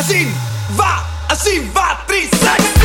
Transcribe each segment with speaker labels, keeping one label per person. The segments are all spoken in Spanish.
Speaker 1: Assim, vá, assim, vá, 3, 6.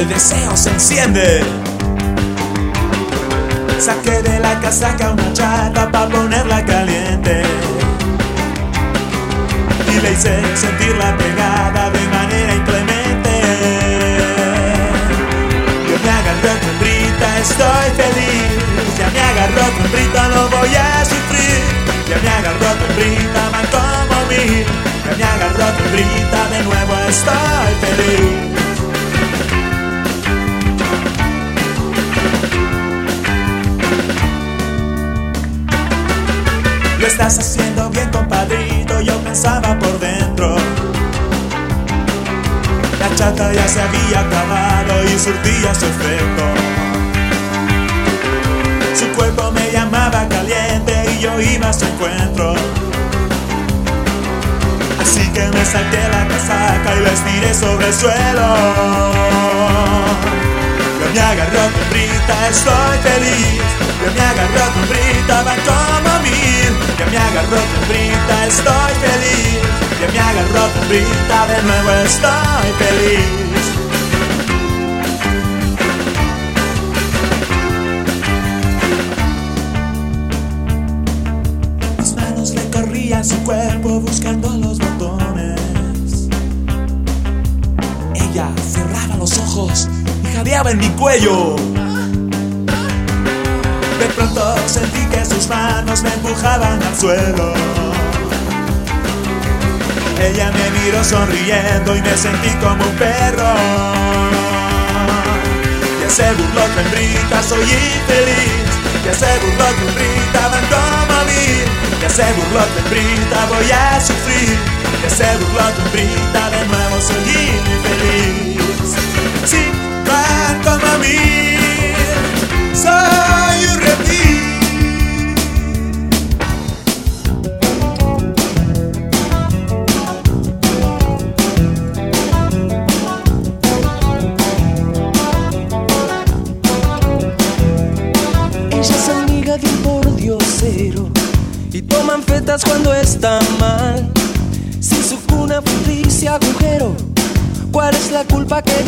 Speaker 1: El
Speaker 2: deseo se enciende. Saqué de la casaca una chata para ponerla caliente. Y le hice sentir la pegada de manera inclemente. Yo me agarró con brita, estoy feliz. Ya me agarró con brita, no voy a sufrir. Ya me agarró con brita, man como mí. Ya me agarró con brita, de nuevo estoy feliz. Estás haciendo bien, compadrito, yo pensaba por dentro. La chata ya se había acabado y surtía su efecto. Su cuerpo me llamaba caliente y yo iba a su encuentro. Así que me saqué la casaca y la estiré sobre el suelo. Yo me agarró con brita, estoy feliz. Yo me agarró con brita, van como mil. Que me agarró brita, estoy feliz. Que me agarró brita, de nuevo estoy feliz. Mis manos recorrían su cuerpo buscando los botones. Ella cerraba los ojos y jadeaba en mi cuello. Sentí que sus manos me empujaban al suelo. Ella me miró sonriendo y me sentí como un perro. Ya se burló que en soy infeliz. Ya se burló que en van como a mí. Ya se burló que en voy a sufrir. Ya se burló que en de nuevo soy infeliz. Sí, van como a mí. Soy un
Speaker 3: cuando es la culpa que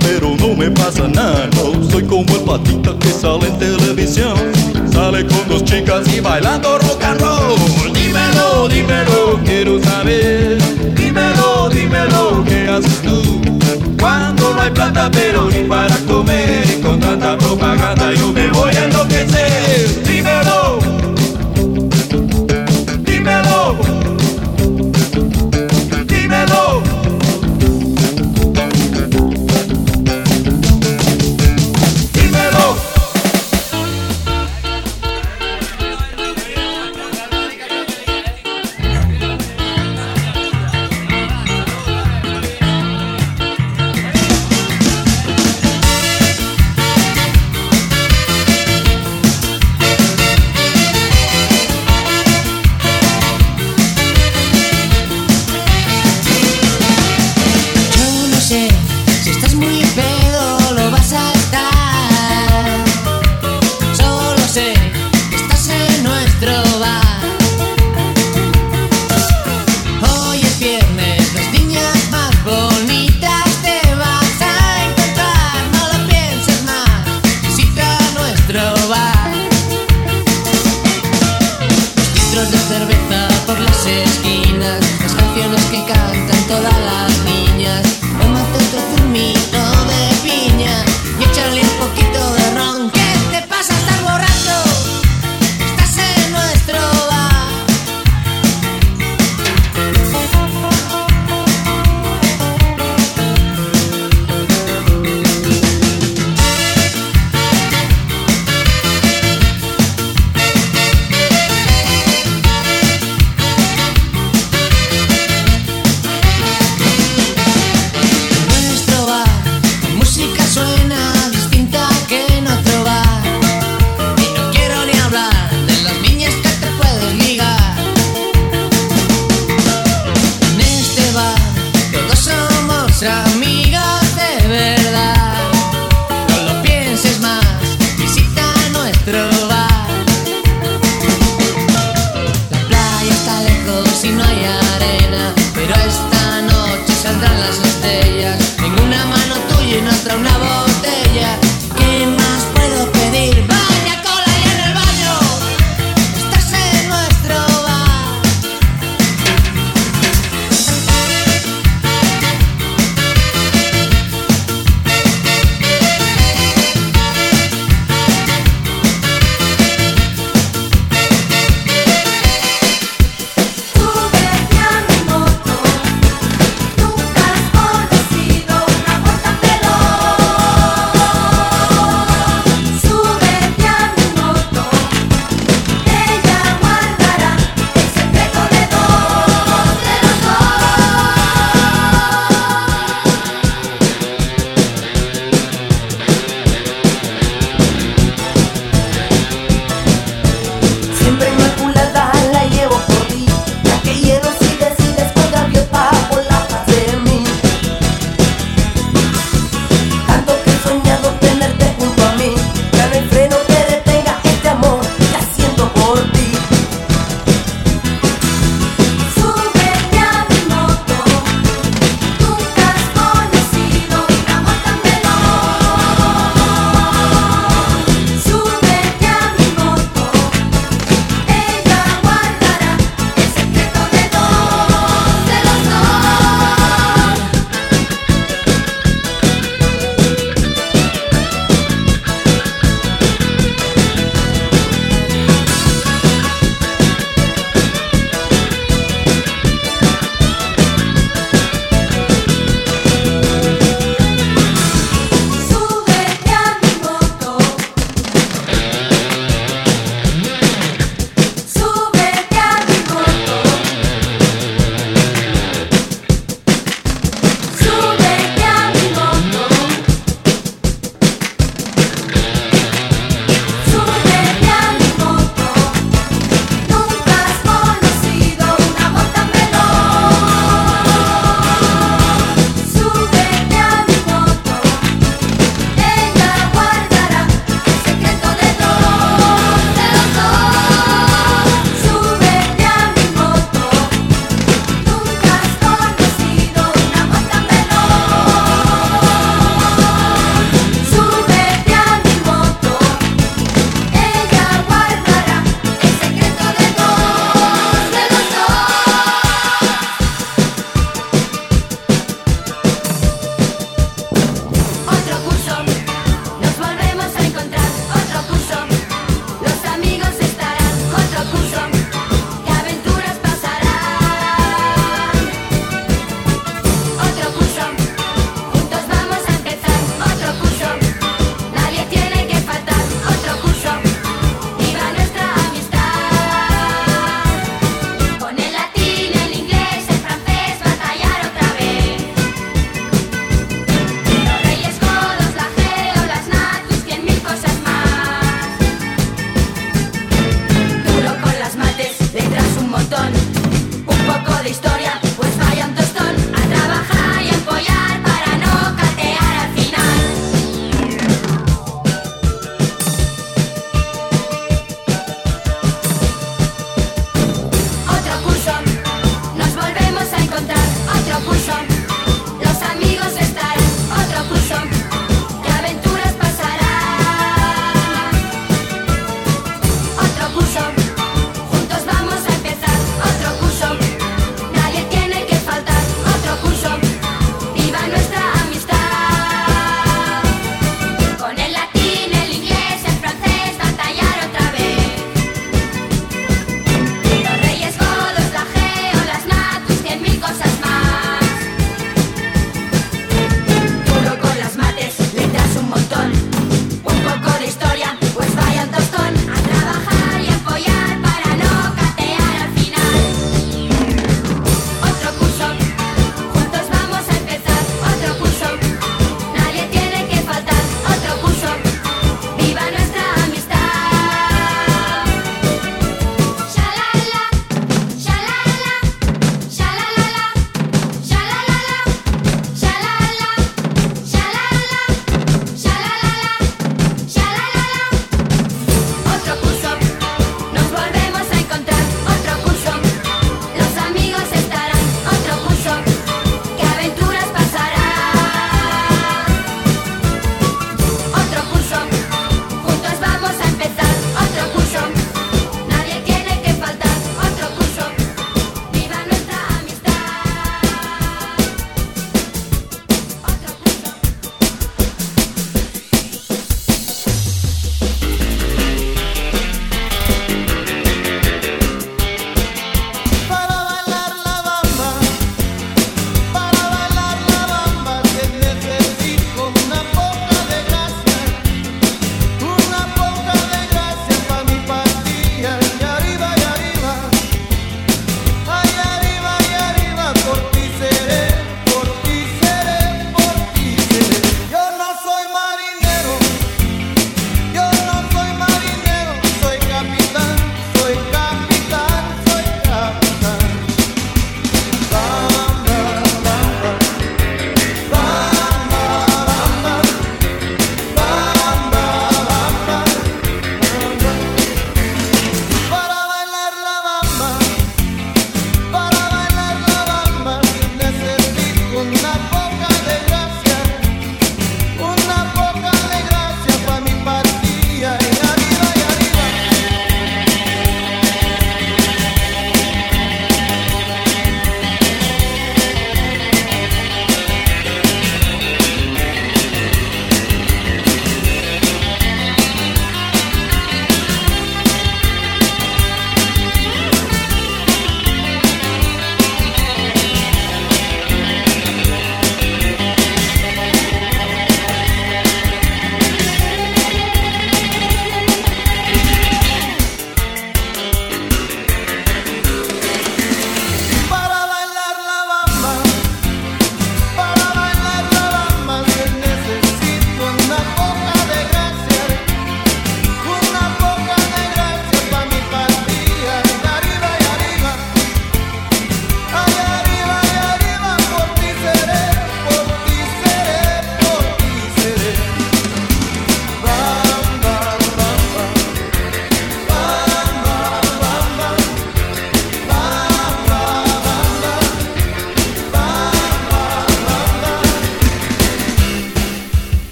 Speaker 4: pero no me pasa nada. Soy como el patita que sale en televisión. Sale con dos chicas y bailando rock and roll. Dímelo, dímelo, quiero saber. Dímelo, dímelo, ¿qué haces tú? Cuando no hay plata, pero ni para comer. Y con tanta propaganda yo me voy a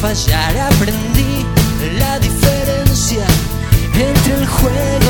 Speaker 5: fallar. Aprendí la diferencia entre el juego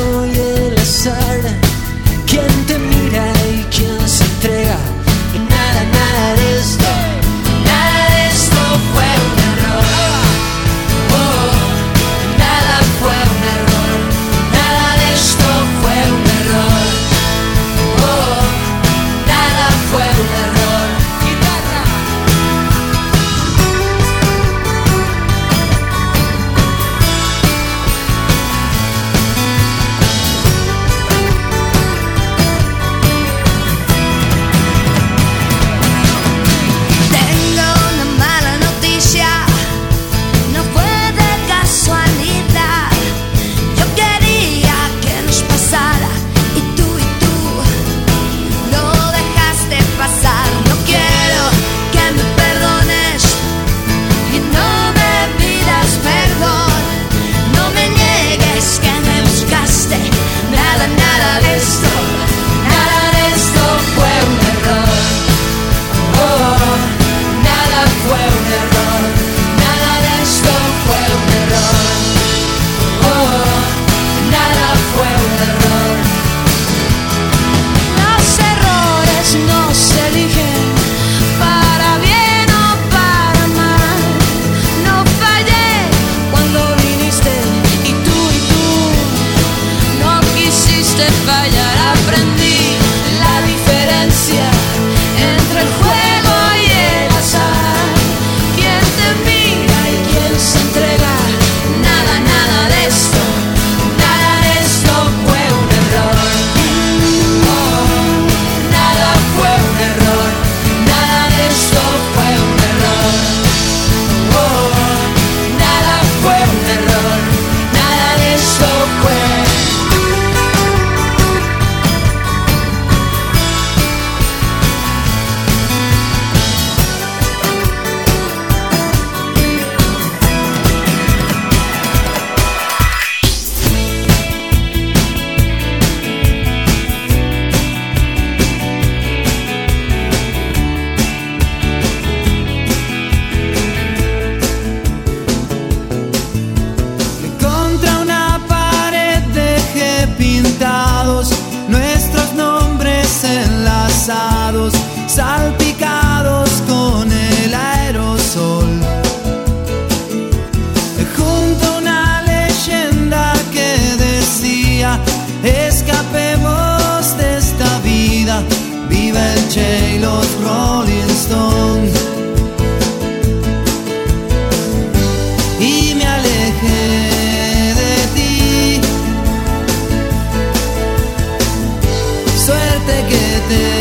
Speaker 6: this